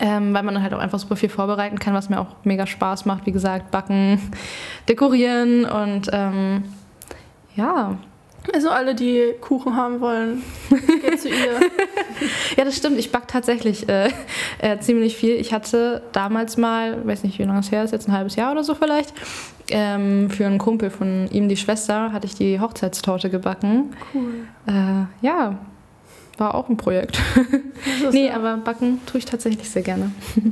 Ähm, weil man dann halt auch einfach super viel vorbereiten kann, was mir auch mega Spaß macht. Wie gesagt, backen, dekorieren und ähm, ja. Also alle, die Kuchen haben wollen, geht zu ihr. Ja, das stimmt. Ich back tatsächlich äh, äh, ziemlich viel. Ich hatte damals mal, weiß nicht, wie lange es her ist, jetzt ein halbes Jahr oder so vielleicht, ähm, für einen Kumpel von ihm, die Schwester, hatte ich die Hochzeitstorte gebacken. Cool. Äh, ja, war auch ein Projekt. Nee, ja- aber backen tue ich tatsächlich sehr gerne.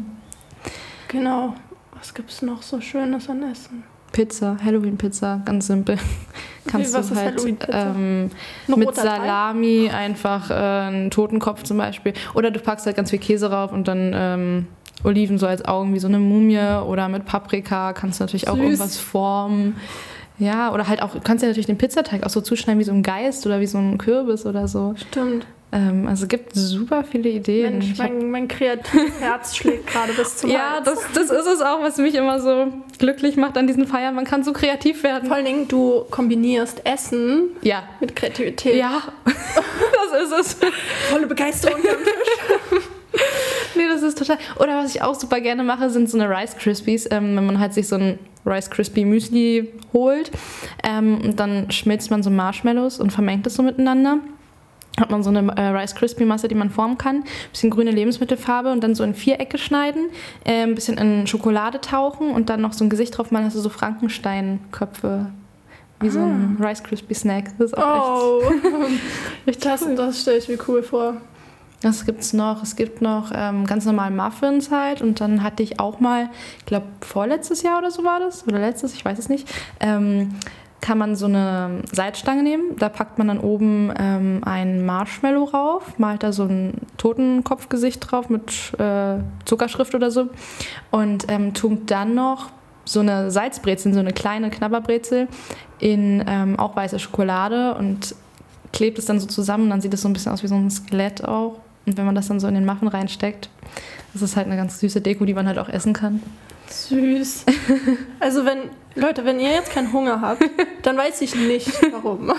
Genau. Was gibt's noch so Schönes an Essen? Pizza, Halloween-Pizza, ganz simpel. Kannst was du halt ähm, mit? Salami einfach äh, einen Totenkopf zum Beispiel. Oder du packst halt ganz viel Käse rauf und dann ähm, Oliven so als Augen wie so eine Mumie. Oder mit Paprika kannst du natürlich auch Süß. irgendwas formen. Ja, oder halt auch, du kannst ja natürlich den Pizzateig auch so zuschneiden wie so ein Geist oder wie so ein Kürbis oder so. Stimmt. Ähm, also es gibt super viele Ideen. Mensch, mein, mein kreatives Herz schlägt gerade bis zum ja, das, das ist es auch, was mich immer so glücklich macht an diesen Feiern. Man kann so kreativ werden. Vor allen Dingen, du kombinierst Essen Ja, mit Kreativität. Ja, das ist es. Volle Begeisterung am Tisch. Nee, das ist total. Oder was ich auch super gerne mache, sind so eine Rice Krispies. Ähm, wenn man halt sich so ein Rice Krispie Müsli holt ähm, und dann schmilzt man so Marshmallows und vermengt es so miteinander. Hat man so eine äh, Rice Krispie Masse, die man formen kann, bisschen grüne Lebensmittelfarbe und dann so in Vierecke schneiden, äh, ein bisschen in Schokolade tauchen und dann noch so ein Gesicht drauf machen, hast du so Frankenstein-Köpfe. Wie so ein Rice Krispie Snack. Das ist auch Oh, echt das, cool. das stelle ich mir cool vor. Was gibt's noch? Es gibt noch ähm, ganz normal Muffins halt und dann hatte ich auch mal, ich glaube vorletztes Jahr oder so war das oder letztes, ich weiß es nicht. Ähm, kann man so eine Salzstange nehmen. Da packt man dann oben ähm, ein Marshmallow rauf, malt da so ein Totenkopfgesicht drauf mit äh, Zuckerschrift oder so und ähm, tut dann noch so eine Salzbrezel, so eine kleine Knabberbrezel in ähm, auch weiße Schokolade und klebt es dann so zusammen. Dann sieht es so ein bisschen aus wie so ein Skelett auch. Und wenn man das dann so in den Muffin reinsteckt, das ist halt eine ganz süße Deko, die man halt auch essen kann. Süß. Also wenn, Leute, wenn ihr jetzt keinen Hunger habt, dann weiß ich nicht, warum.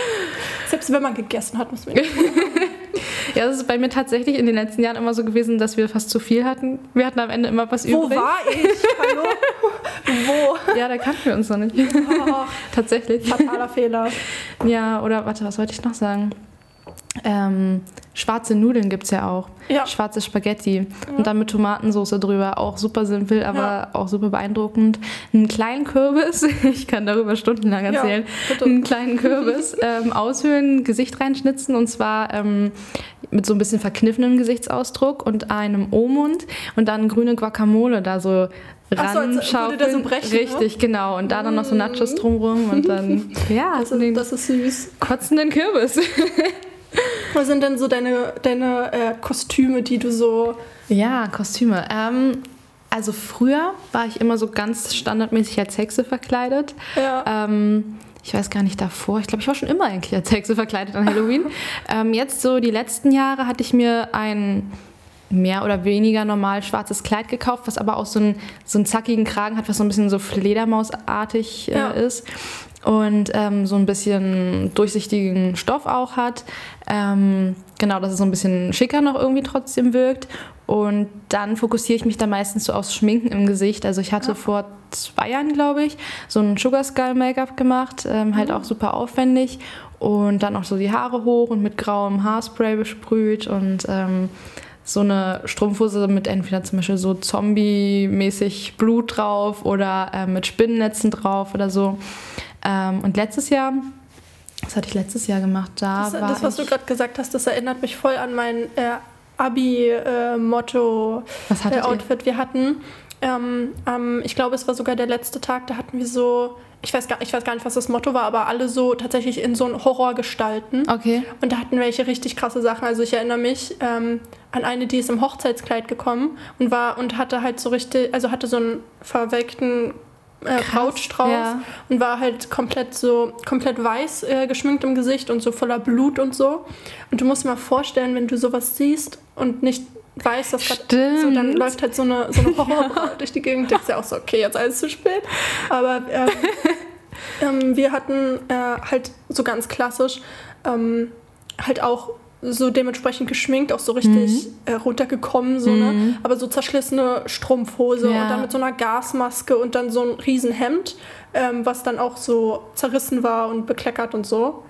Selbst wenn man gegessen hat, muss man nicht Ja, das ist bei mir tatsächlich in den letzten Jahren immer so gewesen, dass wir fast zu viel hatten. Wir hatten am Ende immer was Wo übrig. war ich? Hallo? Wo? Ja, da kannten wir uns noch nicht. Oh, tatsächlich. fataler Fehler. Ja, oder warte, was wollte ich noch sagen? Ähm, schwarze Nudeln gibt es ja auch. Ja. Schwarze Spaghetti. Und dann mit Tomatensauce drüber. Auch super simpel, aber Ja. auch super beeindruckend. Einen kleinen Kürbis, ich kann darüber stundenlang Ja, erzählen. Einen kleinen Kürbis ähm, aushöhlen, Gesicht reinschnitzen und zwar ähm, mit so ein bisschen verkniffenem Gesichtsausdruck und einem O-Mund und dann grüne Guacamole da so Ach so, so brechen, ne? Richtig, genau. Und da dann noch so Nachos drumrum und dann, ja, Das den ist, das ist süß. kotzenden Kürbis. Was sind denn so deine, deine äh, Kostüme, die du so. Ja, Kostüme. Ähm, also früher war ich immer so ganz standardmäßig als Hexe verkleidet. Ja. Ähm, ich weiß gar nicht davor. Ich glaube, ich war schon immer eigentlich als Hexe verkleidet an Halloween. ähm, jetzt so die letzten Jahre hatte ich mir ein mehr oder weniger normal schwarzes Kleid gekauft, was aber auch so einen, so einen zackigen Kragen hat, was so ein bisschen so Fledermausartig äh, Ja. ist. Und ähm, so ein bisschen durchsichtigen Stoff auch hat. Ähm, genau, dass es so ein bisschen schicker noch irgendwie trotzdem wirkt. Und dann fokussiere ich mich da meistens so aufs Schminken im Gesicht. Also ich hatte vor zwei Jahren, glaube ich, so ein Sugar Skull Make-up gemacht, ähm, halt auch super aufwendig. Und dann auch so die Haare hoch und mit grauem Haarspray besprüht und ähm, so eine Strumpfhose mit entweder zum Beispiel so Zombie-mäßig Blut drauf oder äh, mit Spinnennetzen drauf oder so. Ähm, und letztes Jahr, was hatte ich letztes Jahr gemacht? Da Das, war das was du gerade gesagt hast, das erinnert mich voll an mein äh, Abi-Motto. Was hattet äh? Outfit wir hatten. Ähm, ähm, ich glaube, es war sogar der letzte Tag, da hatten wir so, ich weiß, gar, ich weiß gar nicht, was das Motto war, aber alle so tatsächlich in so einen Horror gestalten. Okay. Und da hatten welche richtig krasse Sachen. Also ich erinnere mich ähm, an eine, die ist im Hochzeitskleid gekommen und war und hatte halt so richtig, also hatte so einen verwelkten äh, Brautstrauß ja. und war halt komplett so komplett weiß äh, geschminkt im Gesicht und so voller Blut und so. Und du musst dir mal vorstellen, wenn du sowas siehst und nicht weißt, dass Stimmt. so, dann läuft halt so eine, so eine Horrorbraut durch die Gegend. Denkst ja auch so, okay, jetzt alles zu spät. Aber ähm, ähm, wir hatten äh, halt so ganz klassisch ähm, halt auch so dementsprechend geschminkt, auch so richtig Mhm. äh, runtergekommen, so, ne? aber so zerschlissene Strumpfhose Ja. und dann mit so einer Gasmaske und dann so ein Riesenhemd, ähm, was dann auch so zerrissen war und bekleckert und so.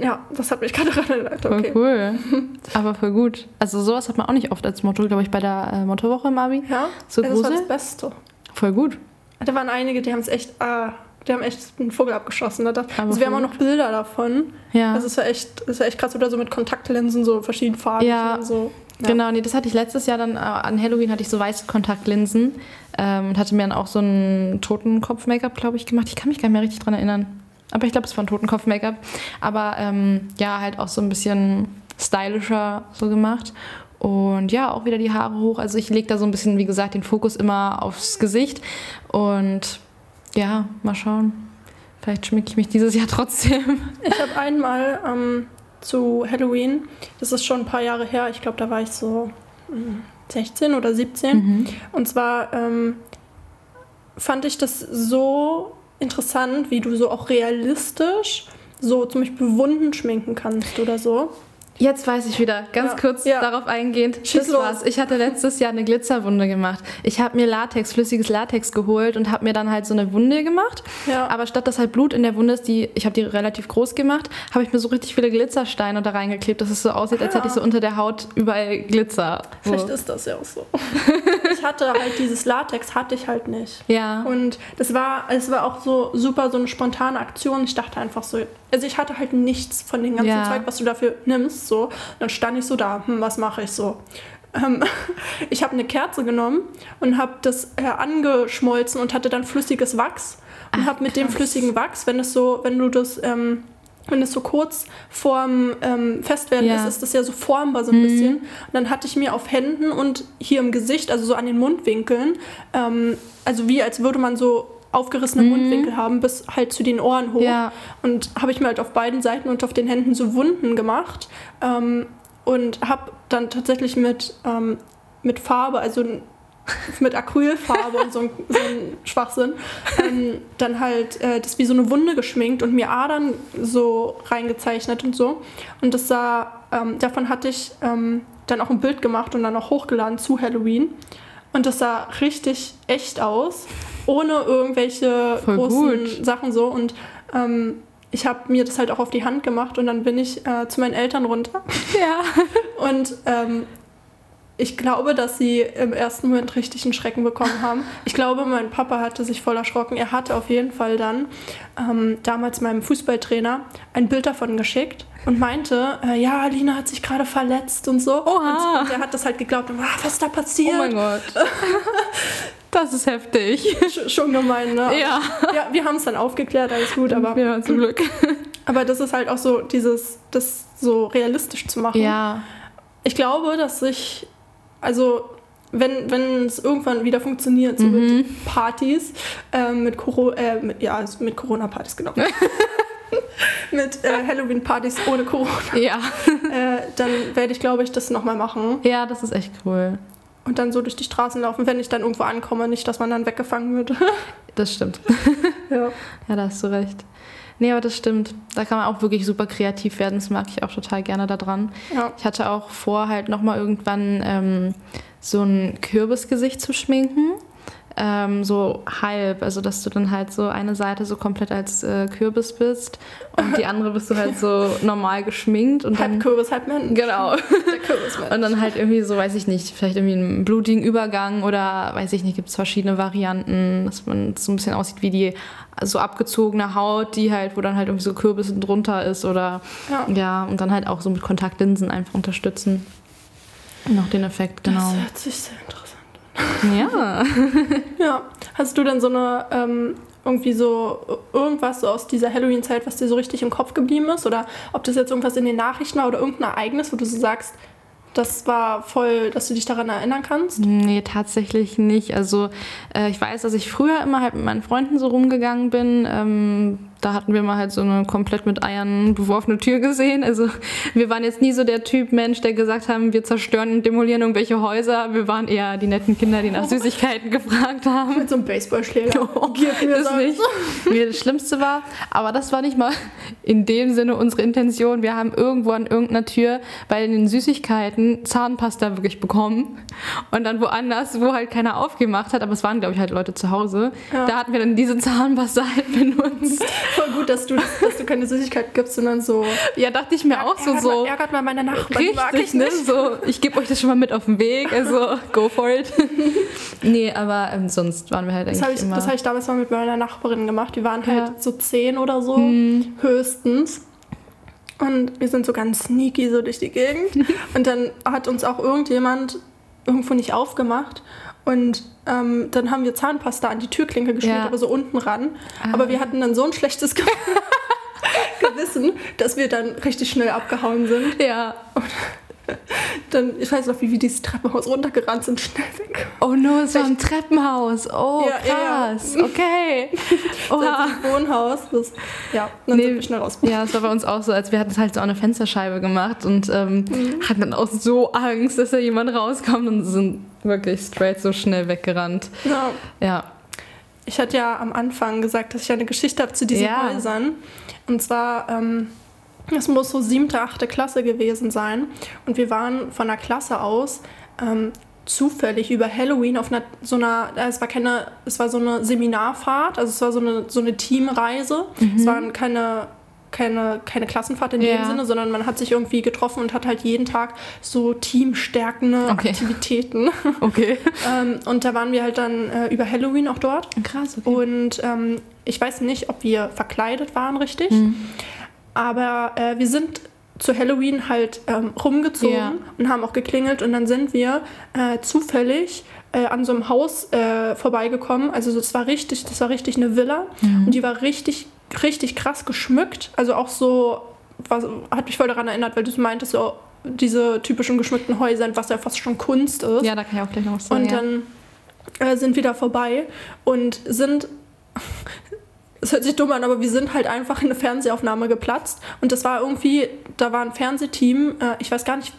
Ja, das hat mich gerade daran erinnert. Voll Okay. cool. Aber voll gut. Also sowas hat man auch nicht oft als Motto, glaube ich, bei der äh, Mottowoche im Abi. Ja, So ja, das war Grusel? das Beste. Voll gut. Da waren einige, die haben es echt, ah, die haben echt einen Vogel abgeschossen. Ne? Das, also wir haben voll auch noch Bilder davon. Ja. Also es war echt, es war echt krass. Oder so mit Kontaktlinsen, so verschiedenfarbig Ja. und so. Ja. Genau, nee, das hatte ich letztes Jahr dann, äh, an Halloween hatte ich so weiße Kontaktlinsen ähm, und hatte mir dann auch so ein Totenkopf-Make-up, glaube ich, gemacht. Ich kann mich gar nicht mehr richtig dran erinnern. Aber ich glaube, es war ein Totenkopf-Make-up. Aber ähm, ja, halt auch so ein bisschen stylischer so gemacht. Und ja, auch wieder die Haare hoch. Also ich lege da so ein bisschen, wie gesagt, den Fokus immer aufs Gesicht. Und ja, mal schauen. Vielleicht schminke ich mich dieses Jahr trotzdem. Ich habe einmal ähm, zu Halloween, das ist schon ein paar Jahre her, ich glaube, da war ich so mm, 16 oder 17. Und zwar ähm, fand ich das so interessant, wie du so auch realistisch so zum Beispiel Wunden schminken kannst oder so. Jetzt weiß ich wieder, ganz Ja, kurz ja. darauf eingehend. Schieß das los. war's. Ich hatte letztes Jahr eine Glitzerwunde gemacht. Ich habe mir Latex, flüssiges Latex geholt und habe mir dann halt so eine Wunde gemacht. Ja. Aber statt dass halt Blut in der Wunde ist, die, ich habe die relativ groß gemacht, habe ich mir so richtig viele Glitzersteine da reingeklebt, dass es so aussieht, als hätte ich so unter der Haut überall Glitzer. So. Vielleicht ist das ja auch so. ich hatte halt dieses Latex, hatte ich halt nicht. Ja. Und das war, es war auch so super so eine spontane Aktion. Ich dachte einfach so, also ich hatte halt nichts von dem ganzen Ja. Zeug, was du dafür nimmst. So. Dann stand ich so da, hm, was mache ich so? Ähm, ich habe eine Kerze genommen und habe das äh, angeschmolzen und hatte dann flüssiges Wachs und habe mit dem flüssigen Wachs, wenn es so, wenn du das, ähm, wenn es so kurz vorm ähm, Festwerden Ja. ist, ist das ja so formbar so ein Mhm. bisschen. Und dann hatte ich mir auf Händen und hier im Gesicht, also so an den Mundwinkeln, ähm, also wie als würde man so aufgerissene Mundwinkel haben, bis halt zu den Ohren hoch. Mhm. Ja. Und habe ich mir halt auf beiden Seiten und auf den Händen so Wunden gemacht ähm, und habe dann tatsächlich mit, ähm, mit Farbe, also mit Acrylfarbe und so ein, so ein Schwachsinn, ähm, dann halt äh, das wie so eine Wunde geschminkt und mir Adern so reingezeichnet und so. Und das sah, ähm, davon hatte ich ähm, dann auch ein Bild gemacht und dann auch hochgeladen zu Halloween. Und das sah richtig echt aus, ohne irgendwelche Voll großen gut. Sachen so. Und ähm, ich habe mir das halt auch auf die Hand gemacht und dann bin ich äh, zu meinen Eltern runter. Ja. Und ähm, ich glaube, dass sie im ersten Moment richtig einen Schrecken bekommen haben. Ich glaube, mein Papa hatte sich voll erschrocken. Er hatte auf jeden Fall dann ähm, damals meinem Fußballtrainer ein Bild davon geschickt und meinte, äh, ja, Lina hat sich gerade verletzt und so. Oha. Und, und er hat das halt geglaubt. Und, ah, was ist da passiert? Oh mein Gott. Das ist heftig. Sch- Schon gemein, ne? Ja. Ja, wir haben es dann aufgeklärt, alles gut, aber, Ja, zum Glück. aber das ist halt auch so, dieses, das so realistisch zu machen. Ja. Ich glaube, dass ich, also wenn, wenn es irgendwann wieder funktioniert, so mit Partys, ähm, mit, Coro äh, mit, ja, also mit Corona-Partys, genau. mit äh, Halloween-Partys ohne Corona, Ja. äh, dann werde ich, glaube ich, das nochmal machen Ja, das ist echt cool. Und dann so durch die Straßen laufen, wenn ich dann irgendwo ankomme, nicht, dass man dann weggefangen wird. Das stimmt. ja. Ja, da hast du recht. Nee, aber das stimmt. Da kann man auch wirklich super kreativ werden. Das mag ich auch total gerne daran. ja. Ich hatte auch vor, halt nochmal irgendwann ähm, so ein Kürbisgesicht zu schminken. Ähm, so halb, also dass du dann halt so eine Seite so komplett als äh, Kürbis bist und die andere bist du halt so normal geschminkt und Halb dann Kürbis, halb Mensch. genau und dann halt irgendwie so, weiß ich nicht, vielleicht irgendwie einen blutigen Übergang oder weiß ich nicht, gibt es verschiedene Varianten, dass man so ein bisschen aussieht wie die so abgezogene Haut, die halt, wo dann halt irgendwie so Kürbis drunter ist oder Ja. ja, und dann halt auch so mit Kontaktlinsen einfach unterstützen. Noch den Effekt, genau. Das hört sich sehr interessant Ja. Ja. Hast du denn so eine, ähm, irgendwie so irgendwas so aus dieser Halloween-Zeit, was dir so richtig im Kopf geblieben ist? Oder ob das jetzt irgendwas in den Nachrichten war oder irgendein Ereignis, wo du so sagst, das war voll, dass du dich daran erinnern kannst? Nee, tatsächlich nicht. Also äh, ich weiß, dass ich früher immer halt mit meinen Freunden so rumgegangen bin. Ähm, da hatten wir mal halt so eine komplett mit Eiern beworfene Tür gesehen. Also wir waren jetzt nie so der Typ Mensch, der gesagt haben, wir zerstören und demolieren irgendwelche Häuser. Wir waren eher die netten Kinder, die nach Süßigkeiten gefragt haben. Mit so einem Baseballschläger. Gib mir das nicht. Mir das Schlimmste war, aber das war nicht mal in dem Sinne unsere Intention. Wir haben irgendwo an irgendeiner Tür bei den Süßigkeiten Zahnpasta wirklich bekommen und dann woanders, wo halt keiner aufgemacht hat, aber es waren glaube ich halt Leute zu Hause. Ja. Da hatten wir dann diese Zahnpasta halt benutzt. Voll gut, dass du, dass du keine Süßigkeit gibst, sondern so. Ja, dachte ich mir auch so so. Mal, ärgert mal meine Nachbarn, die mag ich Richtig, ne? nicht. So, ich gebe euch das schon mal mit auf den Weg, also go for it. nee, aber ähm, sonst waren wir halt eigentlich Das habe ich, immer... das hab ich damals mal mit meiner Nachbarin gemacht. Die waren halt Ja. Hm. so zehn oder so, höchstens. Und wir sind so ganz sneaky so durch die Gegend. Und dann hat uns auch irgendjemand irgendwo nicht aufgemacht. Und ähm, dann haben wir Zahnpasta an die Türklinke geschmiert, Ja. aber so unten ran. Ah. Aber wir hatten dann so ein schlechtes Ge Gewissen, dass wir dann richtig schnell abgehauen sind. ja. Dann, ich weiß noch, wie wir dieses Treppenhaus runtergerannt sind, schnell weg. Oh no, es war ein Treppenhaus. Oh, Ja, ja, ja. krass. Okay. Oha. Das Wohnhaus. Das, ja, dann Nee. sind wir schnell raus. Ja, es war bei uns auch so, als wir hatten halt so eine Fensterscheibe gemacht und ähm, Mhm. hatten dann auch so Angst, dass da jemand rauskommt und sind wirklich straight so schnell weggerannt. Ja. Ja. Ich hatte ja am Anfang gesagt, dass ich eine Geschichte habe zu diesen Ja. Häusern. Und zwar, ähm, es muss so siebte, achte Klasse gewesen sein. Und wir waren von der Klasse aus ähm, zufällig über Halloween auf einer, so einer, äh, es war keine, es war so eine Seminarfahrt, also es war so eine, so eine Teamreise. Es waren keine, keine, keine Klassenfahrt in dem Ja. Sinne, sondern man hat sich irgendwie getroffen und hat halt jeden Tag so teamstärkende Okay. Aktivitäten. Okay. ähm, und da waren wir halt dann äh, über Halloween auch dort. Krass, okay. Und ähm, ich weiß nicht, ob wir verkleidet waren, richtig. Mhm. Aber äh, wir sind zu Halloween halt ähm, rumgezogen Ja. und haben auch geklingelt und dann sind wir äh, zufällig äh, an so einem Haus äh, vorbeigekommen. Also das war richtig, das war richtig eine Villa Mhm. und die war richtig, richtig krass geschmückt. Also auch so, was, hat mich voll daran erinnert, weil du meintest so diese typischen geschmückten Häuser, was ja fast schon Kunst ist. Ja, da kann ich auch gleich noch was sagen. Und dann äh, sind wir da vorbei und sind. Es hört sich dumm an, aber wir sind halt einfach in eine Fernsehaufnahme geplatzt. Und das war irgendwie, da war ein Fernsehteam, äh, ich weiß gar nicht,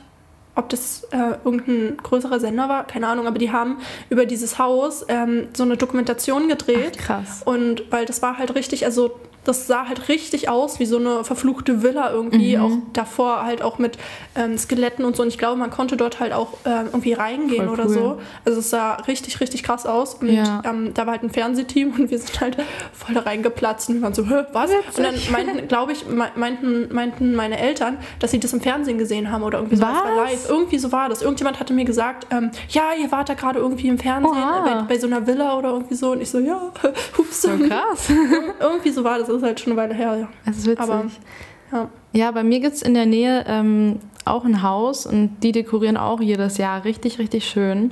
ob das äh, irgendein größerer Sender war, keine Ahnung, aber die haben über dieses Haus ähm, so eine Dokumentation gedreht. Ach, krass. Und weil das war halt richtig, also das sah halt richtig aus wie so eine verfluchte Villa irgendwie, Mhm. auch davor halt auch mit ähm, Skeletten und so. Und ich glaube, man konnte dort halt auch ähm, irgendwie reingehen Voll oder cool. so. Also es sah richtig, richtig krass aus. Und Ja. ähm, da war halt ein Fernsehteam und wir sind halt voll da reingeplatzt und wir waren so, Hä, was? Und dann meinten, glaube ich, me- meinten, meinten meine Eltern, dass sie das im Fernsehen gesehen haben oder irgendwie so. Was? Das war live. Irgendwie so war das. Irgendjemand hatte mir gesagt, ähm, ja, ihr wart da gerade irgendwie im Fernsehen bei, bei so einer Villa oder irgendwie so. Und ich so, ja, hups. So krass. irgendwie so war das. Das ist halt schon eine Weile her, ja. Das ist witzig. Aber, ja. Ja, bei mir gibt es in der Nähe ähm, auch ein Haus und die dekorieren auch jedes Jahr richtig, richtig schön.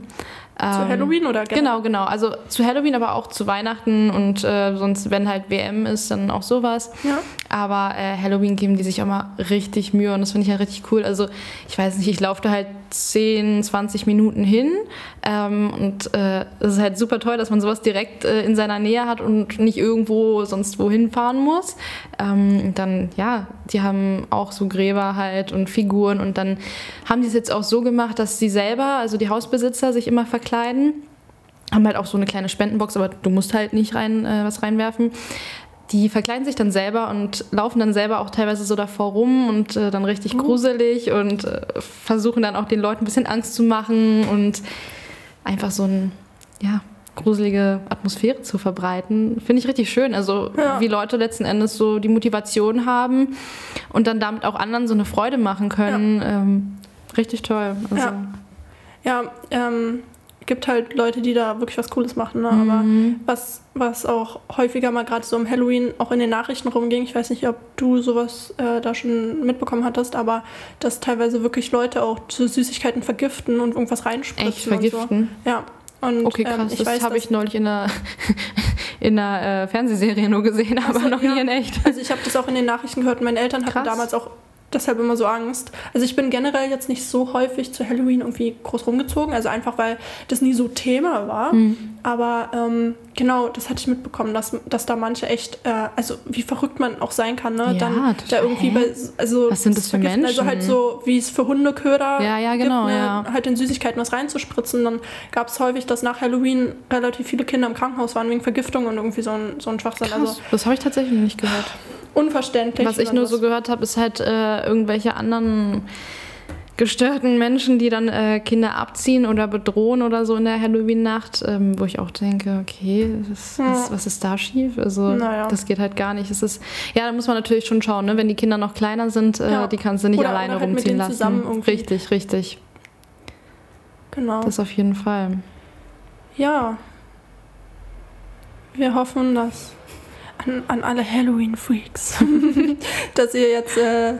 Zu Ähm, Halloween oder generell? Genau, genau. Also zu Halloween, aber auch zu Weihnachten und äh, sonst, wenn halt WM ist, dann auch sowas. Ja. Aber äh, Halloween geben die sich auch mal richtig Mühe und das finde ich ja richtig cool. Also ich weiß nicht, ich laufe da halt 10, 20 Minuten hin ähm, und äh, ist halt super toll, dass man sowas direkt äh, in seiner Nähe hat und nicht irgendwo sonst wohin fahren muss. Ähm, dann, ja, die haben auch so Gräber halt und Figuren und dann haben die es jetzt auch so gemacht, dass sie selber, also die Hausbesitzer, sich immer verkleiden haben halt auch so eine kleine Spendenbox, aber du musst halt nicht rein äh, was reinwerfen. Die verkleiden sich dann selber und laufen dann selber auch teilweise so davor rum und äh, dann richtig gruselig und äh, versuchen dann auch den Leuten ein bisschen Angst zu machen und einfach so eine ja, gruselige Atmosphäre zu verbreiten. Finde ich richtig schön. Also Ja. wie Leute letzten Endes so die Motivation haben und dann damit auch anderen so eine Freude machen können. Ähm, richtig toll. Also, Ja. Ja, ähm, gibt halt Leute, die da wirklich was Cooles machen, ne? Mhm. aber was, was auch häufiger mal gerade so um Halloween auch in den Nachrichten rumging, ich weiß nicht, ob du sowas äh, da schon mitbekommen hattest, aber dass teilweise wirklich Leute auch zu Süßigkeiten vergiften und irgendwas reinspritzen. Echt vergiften? Und so. Ja. Und, Okay, ähm, krass. ich das weiß, habe ich neulich in einer, in einer äh, Fernsehserie nur gesehen, aber so, noch ja. nie in echt. Also ich habe das auch in den Nachrichten gehört. Meine Eltern hatten Krass. damals auch deshalb immer so Angst. Also ich bin generell jetzt nicht so häufig zu Halloween irgendwie groß rumgezogen. Also einfach, weil das nie so Thema war. Hm. Aber ähm, genau, das hatte ich mitbekommen, dass, dass da manche echt, äh, also wie verrückt man auch sein kann, ne? Ja, Dann da irgendwie bei, also Was sind das für Vergiften, Also Menschen? halt so, wie es für Hundeköder Ja, ja, genau, gibt, ne? ja. halt in Süßigkeiten was reinzuspritzen. Dann gab es häufig, dass nach Halloween relativ viele Kinder im Krankenhaus waren wegen Vergiftung und irgendwie so ein, so ein Schwachsinn. Krass. Also das habe ich tatsächlich nicht gehört. unverständlich. Was ich nur so gehört habe, ist halt äh, irgendwelche anderen gestörten Menschen, die dann äh, Kinder abziehen oder bedrohen oder so in der Halloween-Nacht, ähm, wo ich auch denke, okay, was, was, was ist da schief? Also Naja. das geht halt gar nicht. Es ist, ja, da muss man natürlich schon schauen, ne? wenn die Kinder noch kleiner sind, äh, Ja. die kannst du nicht Oder- alleine halt rumziehen lassen. irgendwie. Richtig, richtig. Genau. Das auf jeden Fall. Ja. Wir hoffen, dass an, an alle Halloween-Freaks, dass ihr jetzt äh,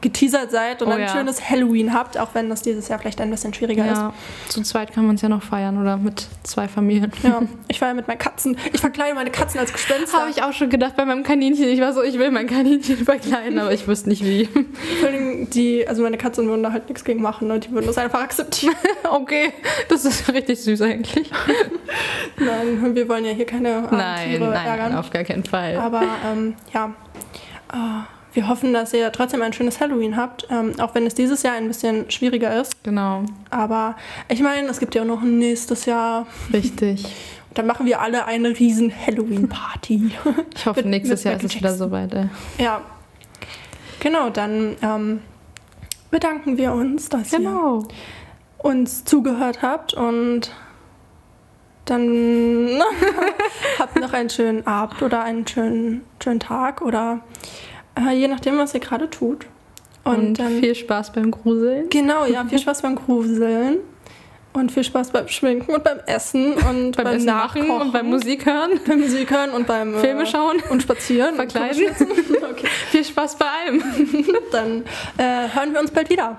geteasert seid und Oh ein ja. schönes Halloween habt, auch wenn das dieses Jahr vielleicht ein bisschen schwieriger ist. Ja, zu zweit kann man es ja noch feiern oder mit zwei Familien. Ja, ich ja mit meinen Katzen. Ich verkleide meine Katzen als Gespenster. Habe ich auch schon gedacht bei meinem Kaninchen. Ich war so, ich will mein Kaninchen verkleiden, aber ich wusste nicht wie. Die, also meine Katzen würden da halt nichts gegen machen, ne? die würden das einfach akzeptieren. Okay, das ist richtig süß eigentlich. Nein, wir wollen ja hier keine armen Nein, Tiere nein, ärgern. auf gar keinen Fall. Aber ähm, ja, äh, wir hoffen, dass ihr trotzdem ein schönes Halloween habt, ähm, auch wenn es dieses Jahr ein bisschen schwieriger ist. Genau, Aber ich meine, es gibt ja auch noch ein nächstes Jahr. richtig. Und dann machen wir alle eine riesen Halloween-Party. Ich hoffe, Mit- nächstes mit Jahr ist es wieder soweit. Ey. ja. Genau, dann ähm, bedanken wir uns, dass Genau. ihr uns zugehört habt und dann habt noch einen schönen Abend oder einen schönen, schönen Tag oder je nachdem, was ihr gerade tut. Und, Und dann viel Spaß beim Gruseln. Genau, ja, viel Spaß beim Gruseln. Und viel Spaß beim Schminken und beim Essen und beim, beim Essen Nachkochen und beim Musik hören. Beim Musik hören und beim Filme schauen und spazieren. Verkleiden. okay. Viel Spaß bei allem. Dann äh, hören wir uns bald wieder.